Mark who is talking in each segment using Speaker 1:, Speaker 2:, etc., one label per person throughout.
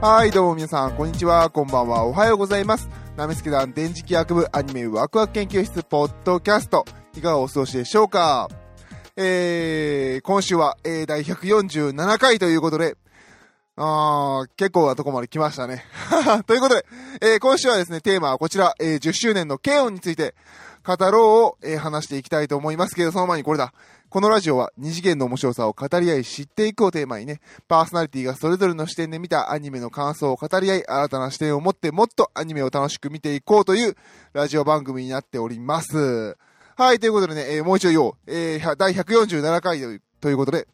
Speaker 1: はい、どうも皆さん、こんにちは、こんばんは、おはようございます。ナメスケ団電磁気学部アニメワクワク研究室ポッドキャスト、いかがお過ごしでしょうか？えー、今週は、えー、第147回ということで、あー、結構なとこまで来ましたね。ということで、えー、今週はですね、テーマはこちら、えー、10周年のケオンについて語ろうを、えー、話していきたいと思いますけど、その前にこれだ。このラジオは二次元の面白さを語り合い知っていくをテーマにね、パーソナリティがそれぞれの視点で見たアニメの感想を語り合い、新たな視点を持ってもっとアニメを楽しく見ていこうというラジオ番組になっております。はい、ということでね、えーもう一度言おう。えー第147回ということで、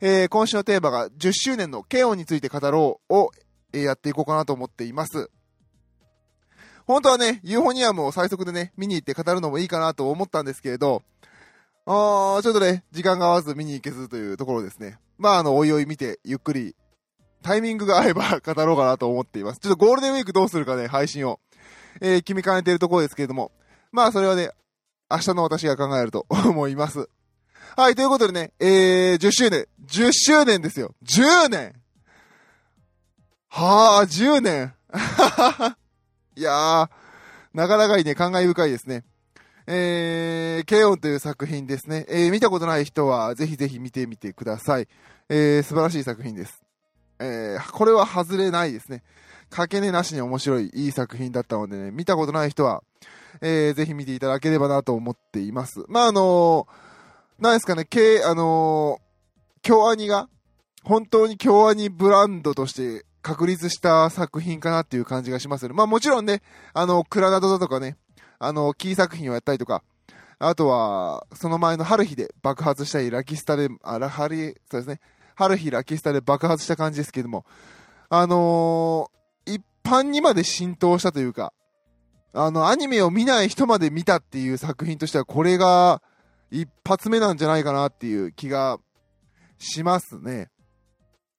Speaker 1: えー今週のテーマが10周年のケオンについて語ろうを、えやっていこうかなと思っています。本当はね、ユーフォニアムを最速でね、見に行って語るのもいいかなと思ったんですけれど、あー、ちょっとね、時間が合わず見に行けずというところですね。まあ、あの、おいおい見て、ゆっくり、タイミングが合えば語ろうかなと思っています。ちょっとゴールデンウィークどうするかね、配信を、えー決めかねているところですけれども、まあ、それはね、明日の私が考えると思います。はい、ということでね、えー、10周年、10周年ですよ。10年はあ、10年 いやー、なかなかにね、感慨深いですね。えー、ケオンという作品ですね。えー、見たことない人は、ぜひぜひ見てみてください。えー、素晴らしい作品です。えー、これは外れないですね。かけねなしに面白い、いい作品だったのでね、見たことない人は、えー、ぜひ見ていただければなと思っています。まあ、あのー、なんですかね、K、あのー、京アニが、本当に京アニブランドとして確立した作品かなっていう感じがしますよね。まあもちろんね、あの、クラナドだとかね、あの、キー作品をやったりとか、あとは、その前の春日で爆発したり、ラキスタで、あら、春日、そうですね、春日ラキスタで爆発した感じですけども、あのー一般にまで浸透したというか、あの、アニメを見ない人まで見たっていう作品としては、これが一発目なんじゃないかなっていう気がしますね。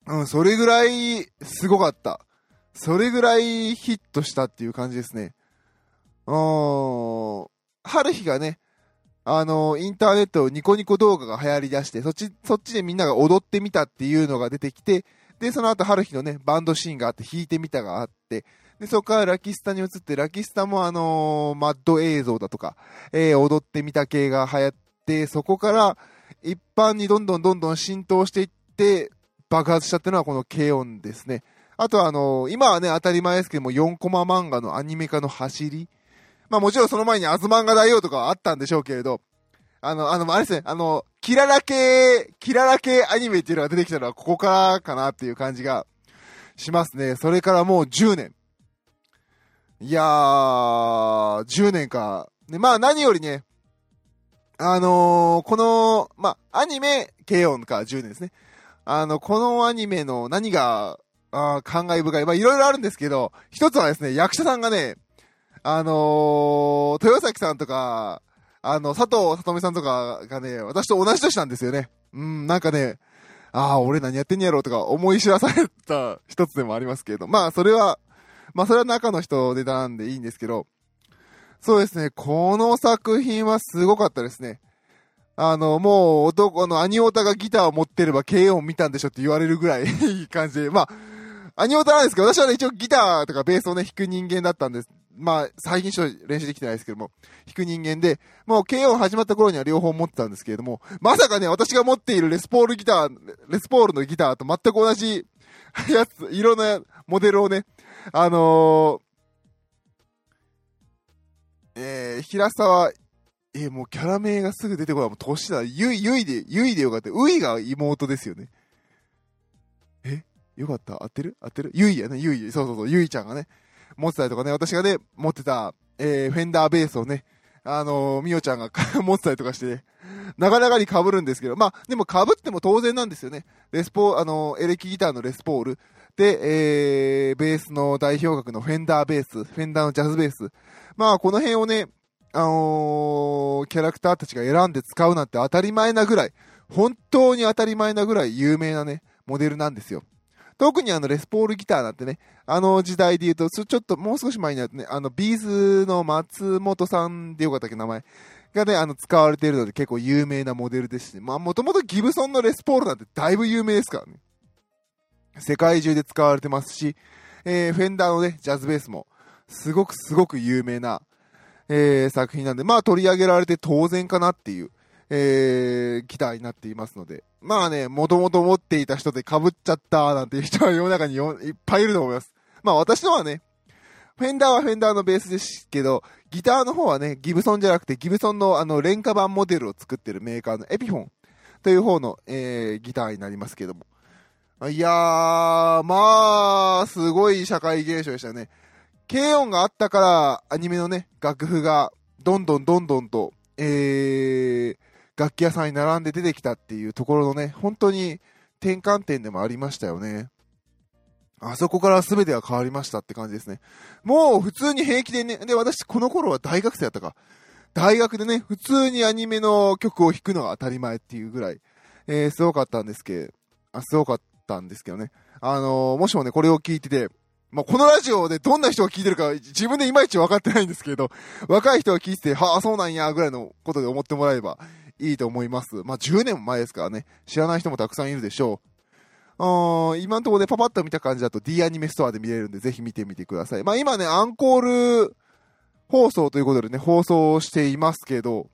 Speaker 1: うん、それぐらいすごかった。それぐらいヒットしたっていう感じですね。うん、春日がね、あの、インターネットニコニコ動画が流行り出して、そっち、そっちでみんなが踊ってみたっていうのが出てきて、で、その後、春日のね、バンドシーンがあって、弾いてみたがあって、で、そこからラキスタに移って、ラキスタもあのーマッド映像だとか、えー踊ってみた系が流行って、そこから一般にどんどんどんどん浸透していって、爆発したっていうのはこの軽音ですね。あとはあのー今はね、当たり前ですけども、4コマ漫画のアニメ化の走り。まあもちろんその前にアズマンガ大王とかはあったんでしょうけれど、あの、あの、あれですね、あの、キララ系、キララ系アニメっていうのが出てきたのはここからかなっていう感じがしますね。それからもう10年。いやー、10年か。で、まあ何よりね、あのーこの、まあ、アニメ、軽音か10年ですね。あの、このアニメの何が、あー感慨深い。まあ、いろいろあるんですけど、一つはですね、役者さんがね、あのー豊崎さんとか、あの、佐藤さとみさんとかがね、私と同じ年なんですよね。うん、なんかね、ああ、俺何やってんやろうとか思い知らされた一つでもありますけれど、まあ、それは、まあ、それは中の人ネタなんでいいんですけど、そうですね、この作品はすごかったですね。あの、もう、男、の、アニオタがギターを持ってれば、軽音見たんでしょって言われるぐらい いい感じで、まあ、アニオタなんですけど、私はね、一応ギターとかベースをね、弾く人間だったんです。まあ、最近ちょっと練習できてないですけども、弾く人間で、もう軽音始まった頃には両方持ってたんですけれども、まさかね、私が持っているレスポールギター、レスポールのギターと全く同じやつ、色のモデルをね、あのー、えー、平沢、えー、もうキャラ名がすぐ出てこない。もう年だ。ゆい、ゆいで、ゆいでよかった。ういが妹ですよね。え？よかった？合ってる？合ってる？ゆいやね、ゆい。そうそうそう、ゆいちゃんがね、持ってたりとかね、私がね、持ってた、えー、フェンダーベースをね、あのー、みおちゃんが 持ってたりとかして、ね、なかなかに被るんですけど、まあ、でも被っても当然なんですよね。レスポ、あのー、エレキギターのレスポール。で、えー、ベースの代表格のフェンダーベース、フェンダーのジャズベース。まあ、この辺をね、あのーキャラクターたちが選んで使うなんて当たり前なぐらい、本当に当たり前なぐらい有名なね、モデルなんですよ。特にあのレスポールギターなんてね、あの時代で言うと、ちょっともう少し前になるとね、あの B'z の松本さんでよかったっけ、名前。がね、あの使われているので結構有名なモデルですし、まあもともとギブソンのレスポールなんてだいぶ有名ですからね。世界中で使われてますし、えー、フェンダーのね、ジャズベースも、すごくすごく有名な、えー、作品なんで、まあ取り上げられて当然かなっていう、えー、期待になっていますので、まあね、もともと持っていた人で被っちゃったなんていう人は世の中にいっぱいいると思います。まあ私のはね、フェンダーはフェンダーのベースですけど、ギターの方はね、ギブソンじゃなくて、ギブソンのあの、廉価版モデルを作ってるメーカーのエピフォンという方の、えー、ギターになりますけども。いやー、まあ、すごい社会現象でしたね。軽音があったから、アニメのね、楽譜が、どんどんどんどんと、えー、楽器屋さんに並んで出てきたっていうところのね、本当に転換点でもありましたよね。あそこから全てが変わりましたって感じですね。もう普通に平気でね、で、私この頃は大学生だったか。大学でね、普通にアニメの曲を弾くのが当たり前っていうぐらい、えー、すごかったんですけど、あ、すごかったんですけどね。あのー、もしもね、これを聞いてて、まあ、このラジオでどんな人が聞いてるか自分でいまいち分かってないんですけど、若い人が聞いてて、はあ、そうなんや、ぐらいのことで思ってもらえばいいと思います。まあ、10年前ですからね、知らない人もたくさんいるでしょう。今のところでパパッと見た感じだと D アニメストアで見れるんで、ぜひ見てみてください。まあ今ね、アンコール放送ということでね、放送していますけど、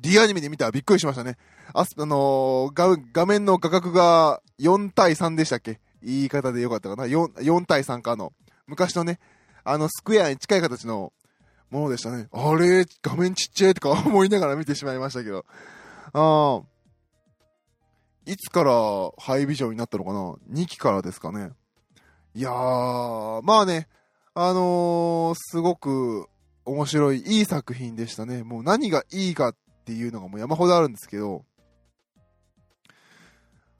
Speaker 1: D アニメで見たらびっくりしましたね。あ、あのー、画面の画角が4対3でしたっけ？言い方でよかったかな 4, 4対3かの。昔のね、あのスクエアに近い形のものでしたね。あれ、画面ちっちゃいとか 思いながら見てしまいましたけど。あいつからハイビジョンになったのかな ?2 期からですかね。いやー、まあね、あのー、すごく面白い、いい作品でしたね。もう何がいいかっていうのがもう山ほどあるんですけど、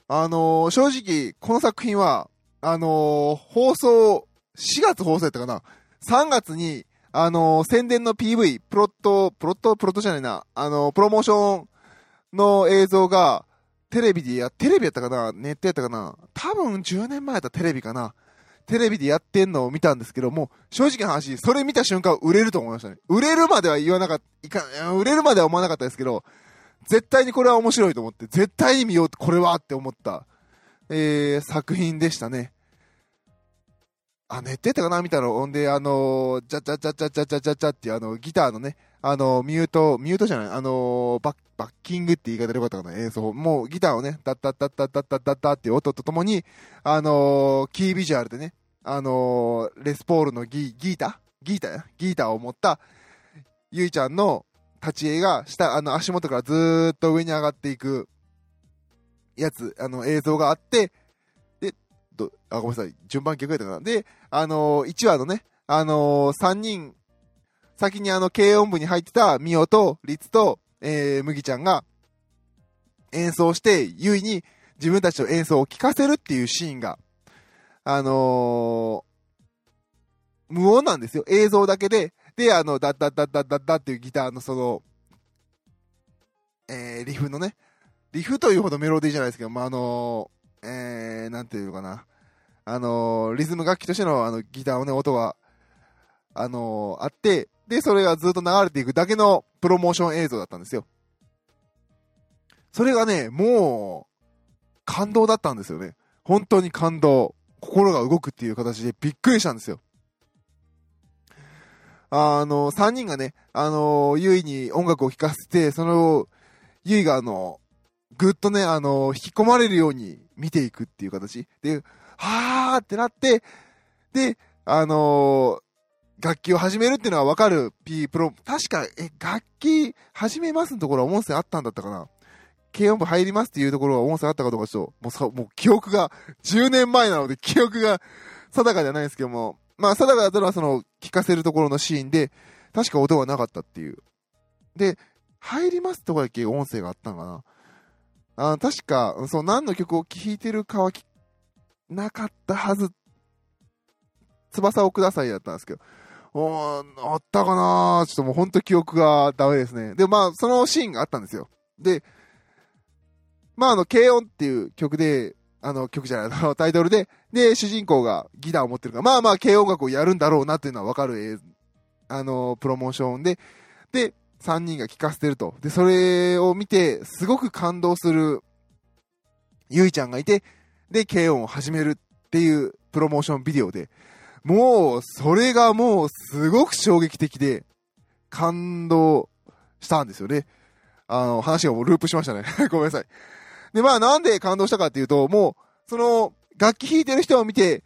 Speaker 1: あのー、正直、この作品は、あのー、放送、4月放送やったかな ?3 月に、あの宣伝の PV、プロット、プロット、プロットじゃないな、あのプロモーションの映像が、テレビでや、テレビやったかな？ネットやったかな？多分10年前やったテレビかな。テレビでやってんのを見たんですけども、正直な話、それ見た瞬間売れると思いましたね。売れるまでは言わなかった、いか、売れるまでは思わなかったですけど、絶対にこれは面白いと思って、絶対に見よう、これはって思った、えー、作品でしたね。あ、寝てたかな？みたいな。ほんで、あのー、チャチャチャチャチャチャチャチャっていう、あの、ギターのね、あの、ミュート、ミュートじゃない、あのバッ、バッキングって言い方でよかったかな、演奏。もうギターをね、タッタッタッタッタッタッタッタっていう音とともに、あのキービジュアルでね、あのレスポールのギギータギータやギータを持った、ゆいちゃんの立ち絵が下、あの、足元からずーっと上に上がっていく、やつ、あの、映像があって、で、ど、あ、ごめんなさい、順番逆やったかな。で、あのー、1話のね、あのー、3人先にあの、軽音部に入ってたミオとリツと、えー、麦ちゃんが演奏して、ゆいに自分たちの演奏を聴かせるっていうシーンが、あのー、無音なんですよ。映像だけで。で、あの、ダッダッダッダッダッダっていうギターのその、えー、リフのね、リフというほどメロディーじゃないですけど、まあ、あのー、えー、なんていうのかな。あのー、リズム楽器としてのあのギターのね、音が、あのー、あって、で、それがずっと流れていくだけのプロモーション映像だったんですよ。それがね、もう、感動だったんですよね。本当に感動。心が動くっていう形でびっくりしたんですよ。あの、3人がね、あの、ゆいに音楽を聴かせて、その、ゆいがあの、ぐっとね、あの、引き込まれるように見ていくっていう形。で、はーってなって、で、あの楽器を始めるっていうのはわかる P プロ、確か、え、楽器始めますのところは音声あったんだったかな？軽音部入りますっていうところは音声あったかどうかちょっと、もうさ、もう記憶が、10年前なので記憶が定かじゃないですけども、まあ定かだったのはその、聞かせるところのシーンで、確か音がなかったっていう。で、入りますとこだけ音声があったんかな？あ確か、そう、何の曲を聴いてるかはなかったはず。翼をくださいだったんですけど、おあったかなちょっともうほんと記憶がダメですね。で、まあ、そのシーンがあったんですよ。で、まあ、あの、軽音っていう曲で、あの、曲じゃない、あの、タイトルで、で、主人公がギターを持ってるから、まあまあ、軽音楽をやるんだろうなっていうのはわかる、あの、プロモーションで、で、3人が聴かせてると。で、それを見て、すごく感動する、ゆいちゃんがいて、で、軽音を始めるっていうプロモーションビデオで、もう、それがもう、すごく衝撃的で、感動したんですよね。あの、話がもうループしましたね。ごめんなさい。で、まあ、なんで感動したかっていうと、もう、その、楽器弾いてる人を見て、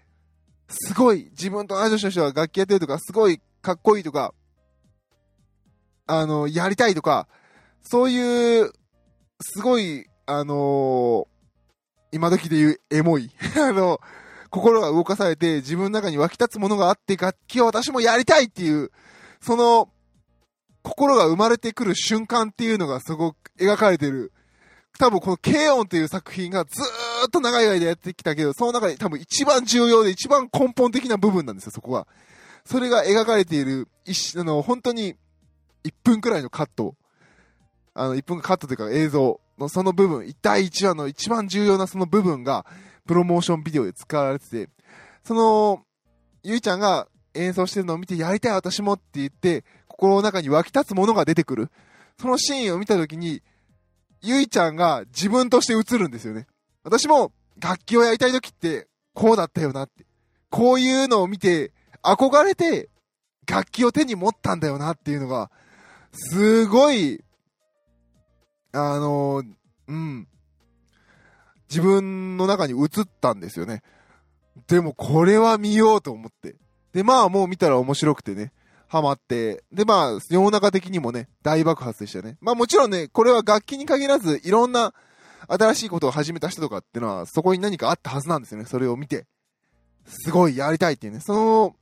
Speaker 1: すごい、自分と同い年の人が楽器やってるとか、すごいかっこいいとか、あの、やりたいとか、そういう、すごい、あのー、今時で言うエモい、あの、心が動かされて自分の中に湧き立つものがあって楽器を私もやりたいっていう、その、心が生まれてくる瞬間っていうのがすごく描かれてる。多分この軽音っていう作品がずーっと長い間やってきたけど、その中で多分一番重要で一番根本的な部分なんですよ、そこは。それが描かれている、一、あの、本当に1分くらいのカット。あの、1分カットというか映像のその部分、第1話の一番重要なその部分が、プロモーションビデオで使われてて、その、ゆいちゃんが演奏してるのを見て、やりたい私もって言って、心の中に湧き立つものが出てくる。そのシーンを見たときに、ゆいちゃんが自分として映るんですよね。私も楽器をやりたいときって、こうだったよなって。こういうのを見て、憧れて、楽器を手に持ったんだよなっていうのが、すごい、あの、うん、自分の中に映ったんですよね。でもこれは見ようと思って。で、まあもう見たら面白くてね、ハマって。で、まあ世の中的にもね、大爆発でしたね。まあもちろんね、これは楽器に限らず、いろんな新しいことを始めた人とかっていうのは、そこに何かあったはずなんですよね。それを見て。すごいやりたいっていうね。その、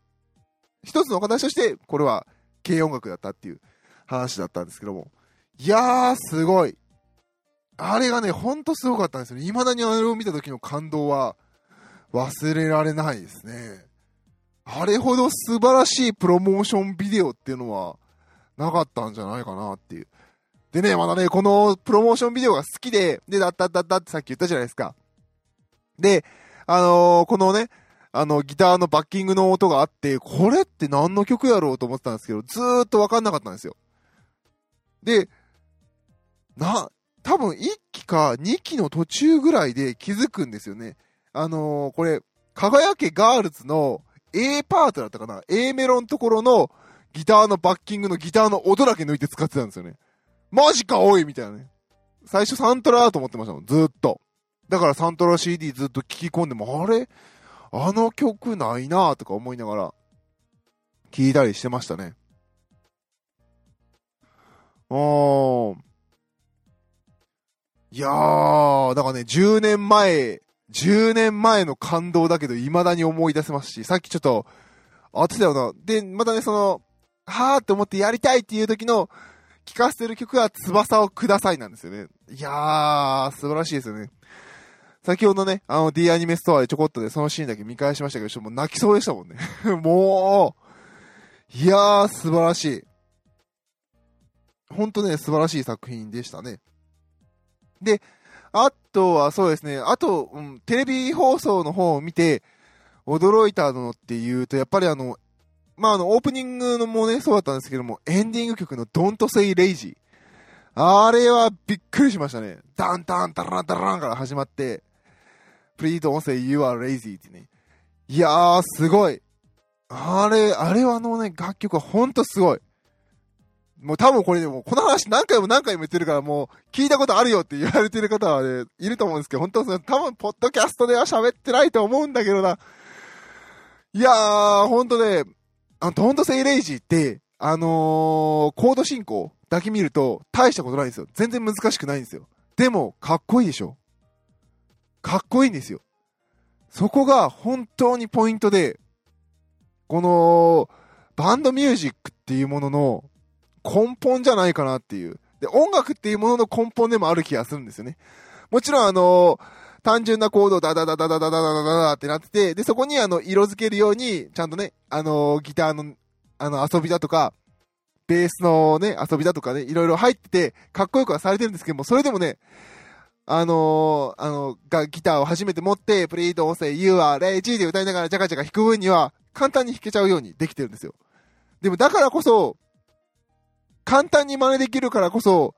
Speaker 1: 一つの形として、これは軽音楽だったっていう話だったんですけども。いやー、すごい。あれがね、ほんとすごかったんですよ。未だにあれを見た時の感動は忘れられないですね。あれほど素晴らしいプロモーションビデオっていうのはなかったんじゃないかなっていう。でね、まだね、このプロモーションビデオが好きで、で、だっただったってさっき言ったじゃないですか。で、あのー、このね、あの、ギターのバッキングの音があって、これって何の曲やろうと思ってたんですけど、ずーっとわかんなかったんですよ。で、な、多分1期か2期の途中ぐらいで気づくんですよね。あのー、これ、輝けガールズの A パートだったかな ?A メロのところのギターのバッキングのギターの音だけ抜いて使ってたんですよね。マジかおいみたいなね。最初サントラだと思ってましたもん、ずっと。だからサントラ CD ずっと聴き込んでも、あれ？あの曲ないなぁとか思いながら、聴いたりしてましたね。あーん。いやー、だからね、10年前、10年前の感動だけど、未だに思い出せますし、さっきちょっと、あってたよな。で、またね、その、はーって思ってやりたいっていう時の、聴かせてる曲は翼をくださいなんですよね。いやー、素晴らしいですよね。先ほどね、あの D アニメストアでちょこっとでそのシーンだけ見返しましたけど、ちょっともう泣きそうでしたもんね。もう、いやー、素晴らしい。ほんとね、素晴らしい作品でしたね。で、あとはそうですね、あと、うん、テレビ放送の方を見て、驚いたのっていうと、やっぱりあの、まあ、あの、オープニングのもね、そうだったんですけども、エンディング曲の Don't Say Lazy。あれはびっくりしましたね。ダンダンダランダランから始まって、Please don't say you are lazy ってね。いやー、すごい。あれ、あれはあのね、楽曲はほんとすごい。もう多分これでも、この話何回も何回も言ってるから、もう聞いたことあるよって言われてる方はね、いると思うんですけど、本当その多分、ポッドキャストでは喋ってないと思うんだけどな。いやー、ほんとね、あの、トントセイレイジって、あのー、コード進行だけ見ると、大したことないんですよ。全然難しくないんですよ。でも、かっこいいでしょ。かっこいいんですよ。そこが本当にポイントで、この、バンドミュージックっていうものの、根本じゃないかなっていう。で、音楽っていうものの根本でもある気がするんですよね。もちろんあの単純なコードダダダダダダダダダダダってなってて、で、そこにあの、色付けるように、ちゃんとね、あのギターの、あの、遊びだとか、ベースのね、遊びだとかね、いろいろ入ってて、かっこよくはされてるんですけども、それでもね、あのー、あの、が、ギターを初めて持って、プリード音声 You are lazy で歌いながらジャカジャカ弾く分には、簡単に弾けちゃうようにできてるんですよ。でもだからこそ、簡単に真似できるからこそ、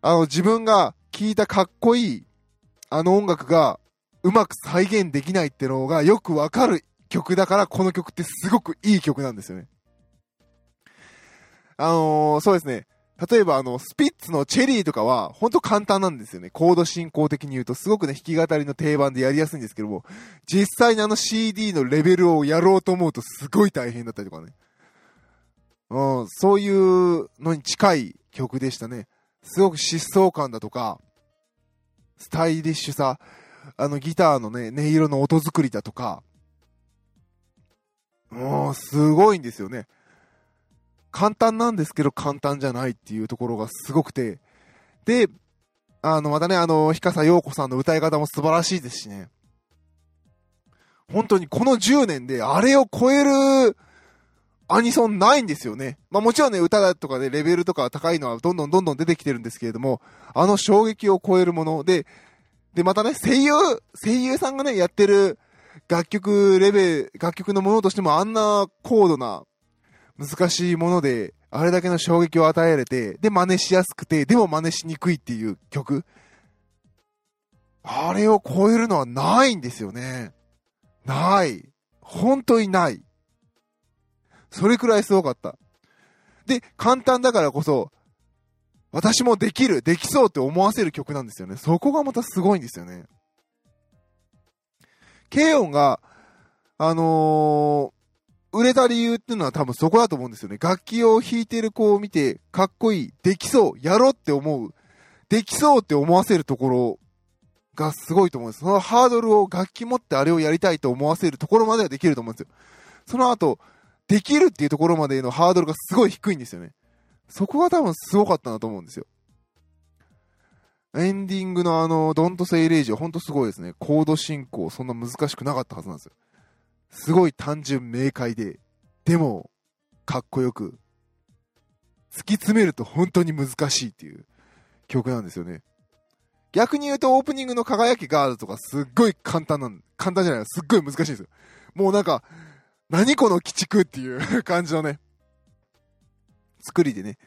Speaker 1: あの、自分が聴いたかっこいい、あの音楽が、うまく再現できないってのがよくわかる曲だから、この曲ってすごくいい曲なんですよね。あのー、そうですね。例えばあの、スピッツのチェリーとかは、ほんと簡単なんですよね。コード進行的に言うと、すごくね、弾き語りの定番でやりやすいんですけども、実際にあの CD のレベルをやろうと思うとすごい大変だったりとかね。うん、そういうのに近い曲でしたね。すごく疾走感だとか、スタイリッシュさ、あのギターのね、音色の音作りだとか、もう、すごいんですよね。簡単なんですけど簡単じゃないっていうところがすごくて、で、あの、またね、あの、ひかさようこさんの歌い方も素晴らしいですしね。本当にこの10年であれを超えるアニソンないんですよね。まあもちろんね、歌だとかね、レベルとか高いのはどんどんどんどん出てきてるんですけれども、あの衝撃を超えるもので、で、またね、声優、声優さんがね、やってる楽曲レベル、楽曲のものとしてもあんな高度な、難しいもので、あれだけの衝撃を与えられて、で、真似しやすくて、でも真似しにくいっていう曲。あれを超えるのはないんですよね。ない。本当にない。それくらいすごかった。で、簡単だからこそ、私もできる、できそうって思わせる曲なんですよね。そこがまたすごいんですよね。ケイオンが、あのー、売れた理由っていうのは多分そこだと思うんですよね。楽器を弾いてる子を見て、かっこいい、できそう、やろうって思う、できそうって思わせるところがすごいと思うんです。そのハードルを楽器持ってあれをやりたいと思わせるところまではできると思うんですよ。その後、できるっていうところまでのハードルがすごい低いんですよね。そこが多分すごかったなと思うんですよ。エンディングのあの、ドントセイレイジはほんとすごいですね。コード進行そんな難しくなかったはずなんですよ。すごい単純明快で、でも、かっこよく、突き詰めると本当に難しいっていう曲なんですよね。逆に言うとオープニングの輝きガールとかすっごい簡単なん、簡単じゃないすっごい難しいんですよ。もうなんか、何この鬼畜っていう感じのね、作りでね。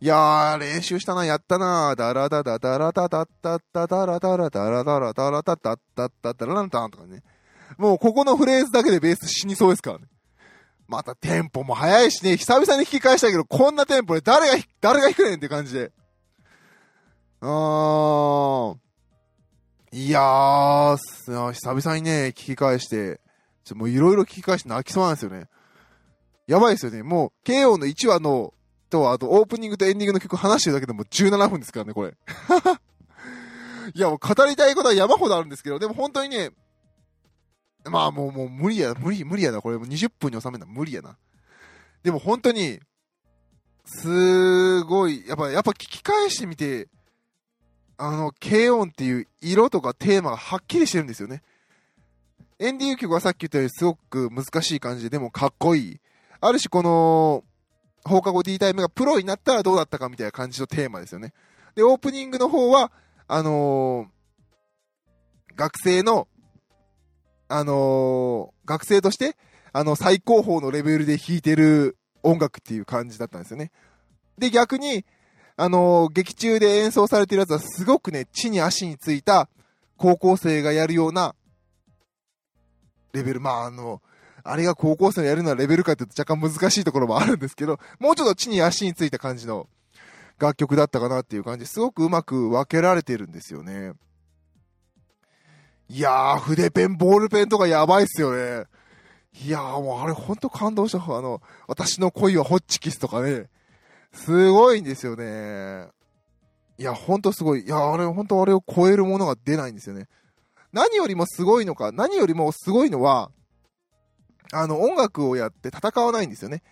Speaker 1: いやー、練習したな、やったな、ダラダダダラダダダダダラダラダラダラダラダダダダダラランタンとかね。もうここのフレーズだけでベース死にそうですからね。またテンポも速いしね、久々に弾き返したけど、こんなテンポで誰が、誰が弾くねんって感じで。あーん。いやー、久々にね、聞き返して、ちょもういろいろ聞き返して泣きそうなんですよね。やばいですよね。もう、KO の1話の、と、あと、オープニングとエンディングの曲話してるだけでも17分ですからね、これ。いや、もう語りたいことは山ほどあるんですけど、でも本当にね、まあもう、もう無理や、無理、無理やな。これも20分に収めるのは無理やな。でも本当に、すごい、やっぱ、やっぱ聞き返してみて、あの、軽音っていう色とかテーマがはっきりしてるんですよね。エンディング曲はさっき言ったようにすごく難しい感じで、でもかっこいい。ある種この、放課後 D タイムがプロになったらどうだったかみたいな感じのテーマですよね。で、オープニングの方は、あのー、学生の、あのー、学生として、あの、最高峰のレベルで弾いてる音楽っていう感じだったんですよね。で、逆に、あのー、劇中で演奏されてるやつはすごくね、地に足についた高校生がやるようなレベル。まあ、あの、あれが高校生のやるのはレベルかって言うと若干難しいところもあるんですけど、もうちょっと地に足についた感じの楽曲だったかなっていう感じ、すごくうまく分けられてるんですよね。いやー、筆ペン、ボールペンとかやばいっすよね。いやー、もうあれほんと感動した。あの、私の恋はホッチキスとかね。すごいんですよね。いや、ほんとすごい。いや、あれ、ほんとあれを超えるものが出ないんですよね。何よりもすごいのか、何よりもすごいのは、あの、音楽をやって戦わないんですよね。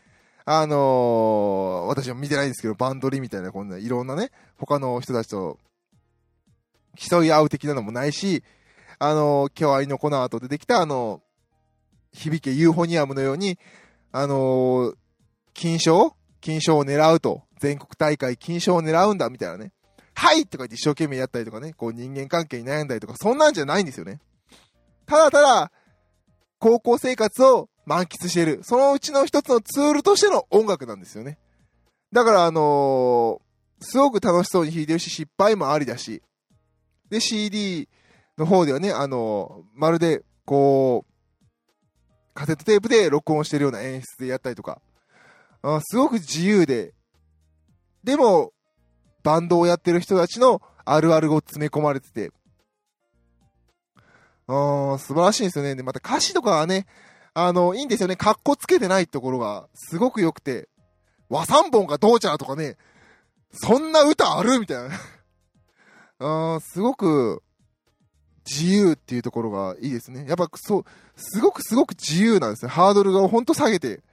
Speaker 1: あのー、私は見てないんですけど、バンドリみたいな、こんないろんなね、他の人たちと競い合う的なのもないし、あのー、今日愛のこの後出てきた、あのー、響けユーフォニアムのように、あの金賞金賞を狙うと。全国大会金賞を狙うんだ、みたいなね。はいとか言って一生懸命やったりとかね、こう人間関係に悩んだりとか、そんなんじゃないんですよね。ただただ、高校生活を満喫している。そのうちの一つのツールとしての音楽なんですよね。だからあのー、すごく楽しそうに弾いてるし、失敗もありだし。で、CD の方ではね、あの、まるで、こう、カセットテープで録音してるような演出でやったりとか、あすごく自由で、でも、バンドをやってる人たちのあるあるを詰め込まれてて、あ素晴らしいんですよね。で、また歌詞とかはね、あの、いいんですよね。かっこつけてないところが、すごく良くて、和三本がどうちゃらとかね、そんな歌あるみたいな。あすごく、自由っていうところがいいですね。やっぱそう、すごくすごく自由なんですね。ハードルがほんと下げて、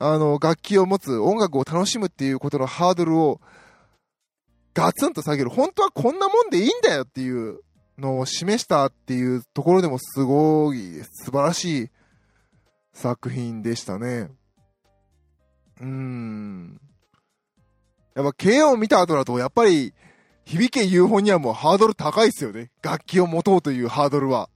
Speaker 1: あの、楽器を持つ、音楽を楽しむっていうことのハードルを、ガツンと下げる。本当はこんなもんでいいんだよっていうのを示したっていうところでもすごい、素晴らしい作品でしたね。うーん。やっぱ、KO を見た後だと、やっぱり、響けユーフォニアムはハードル高いですよね。楽器を持とうというハードルは。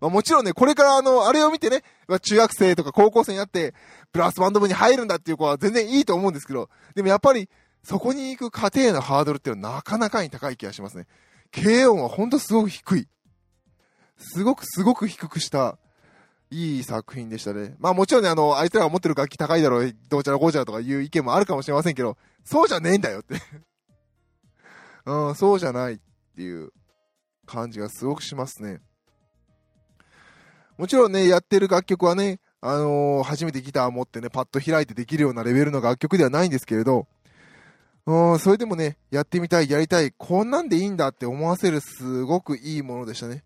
Speaker 1: まあ、もちろんね、これからあの、あれを見てね、中学生とか高校生になって、ブラスバンド部に入るんだっていう子は全然いいと思うんですけど、でもやっぱり、そこに行く過程のハードルっていうのはなかなかに高い気がしますね。軽音はほんとすごく低い。すごくすごく低くした、いい作品でしたね。まあもちろんね、あの、あいつらが持ってる楽器高いだろう、どうちゃらこうちゃらとかいう意見もあるかもしれませんけど、そうじゃねえんだよって うん、そうじゃないっていう感じがすごくしますね。もちろんね、やってる楽曲はね、あのー、初めてギター持ってね、パッと開いてできるようなレベルの楽曲ではないんですけれど、うん、それでもね、やってみたい、やりたい、こんなんでいいんだって思わせるすごくいいものでしたね。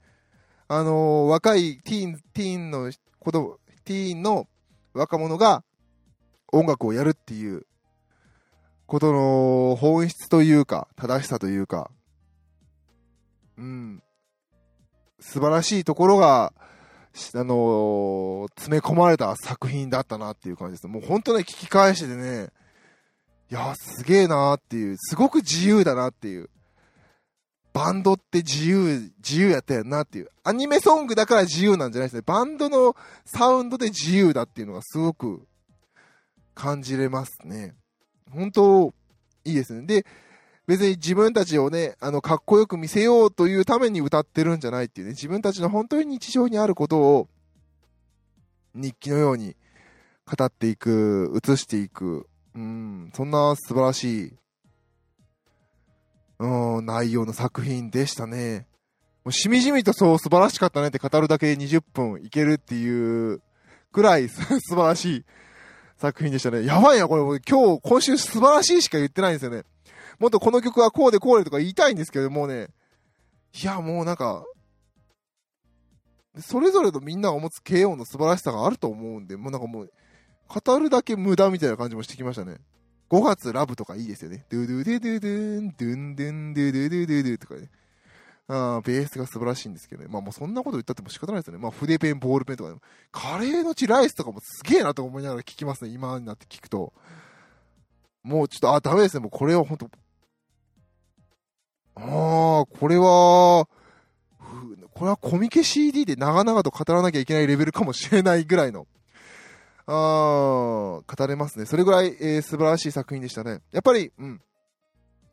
Speaker 1: あのー、若いティーン、ティーンの子供、ティーンの若者が音楽をやるっていうことの本質というか、正しさというか、うん、素晴らしいところが、あのー、詰め込まれた作品だったなっていう感じです。もう本当ね、聞き返しててね、いや、すげえなーっていう、すごく自由だなっていう。バンドって自由、自由やったやんなっていう。アニメソングだから自由なんじゃないですね。バンドのサウンドで自由だっていうのがすごく感じれますね。本当、いいですね。で、別に自分たちをね、あの、かっこよく見せようというために歌ってるんじゃないっていうね、自分たちの本当に日常にあることを日記のように語っていく、映していく、うん、そんな素晴らしい、うん、内容の作品でしたね。もうしみじみとそう素晴らしかったねって語るだけで20分いけるっていうくらい 素晴らしい作品でしたね。やばいな、これ今日、今週素晴らしいしか言ってないんですよね。もっとこの曲はこうでこうでとか言いたいんですけど、もうね、いや、もうなんか、それぞれのみんなが持つ KO の素晴らしさがあると思うんで、もうなんかもう、語るだけ無駄みたいな感じもしてきましたね。5月ラブとかいいですよね。ドゥドゥドゥドゥドゥン、ドゥンドゥンドゥドゥドゥドゥドゥとかね。ああベースが素晴らしいんですけどね。まあもうそんなこと言ったっても仕方ないですよね。まあ筆ペン、ボールペンとか、ね、カレーの血ライスとかもすげえなと思いながら聞きますね。今になって聞くと。もうちょっと、あ、ダメですね。もうこれは本当ああ、これは、これはコミケ CD で長々と語らなきゃいけないレベルかもしれないぐらいの、あ、語れますね。それぐらい、えー、素晴らしい作品でしたね。やっぱり、うん。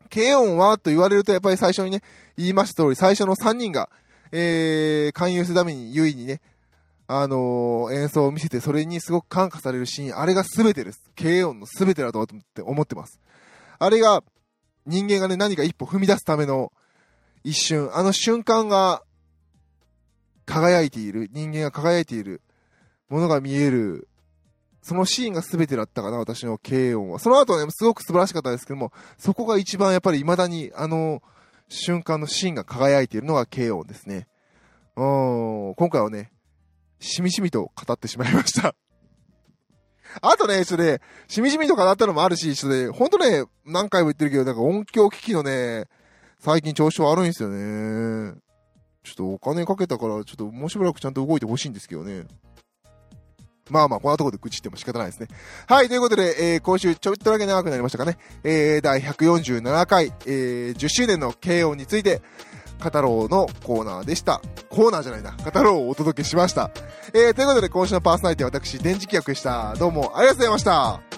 Speaker 1: 軽音はと言われると、やっぱり最初にね、言いました通り、最初の3人が、えー、勧誘するために、優位にね、あのー、演奏を見せて、それにすごく感化されるシーン、あれが全てです。軽音の全てだと思って思ってます。あれが、人間がね、何か一歩踏み出すための一瞬、あの瞬間が輝いている、人間が輝いているものが見える、そのシーンが全てだったかな、私の軽音は。その後はね、すごく素晴らしかったですけども、そこが一番やっぱり未だにあの瞬間のシーンが輝いているのが軽音ですね。うん、今回はね、しみしみと語ってしまいました あとね、ちょっとね、しみじみとかなったのもあるし、ちょっとね、ほんとね、何回も言ってるけど、なんか音響機器のね、最近調子悪いんですよね。ちょっとお金かけたから、ちょっともうしばらくちゃんと動いてほしいんですけどね。まあまあ、こんなところで愚痴っても仕方ないですね。はい、ということで、えー、今週ちょっとだけ長くなりましたかね。えー、第147回、えー、10周年の慶応について、語ろうのコーナーでした。コーナーじゃないな。語ろうをお届けしました。えー、ということで今週のパーソナリティは私、電磁気役でした。どうもありがとうございました。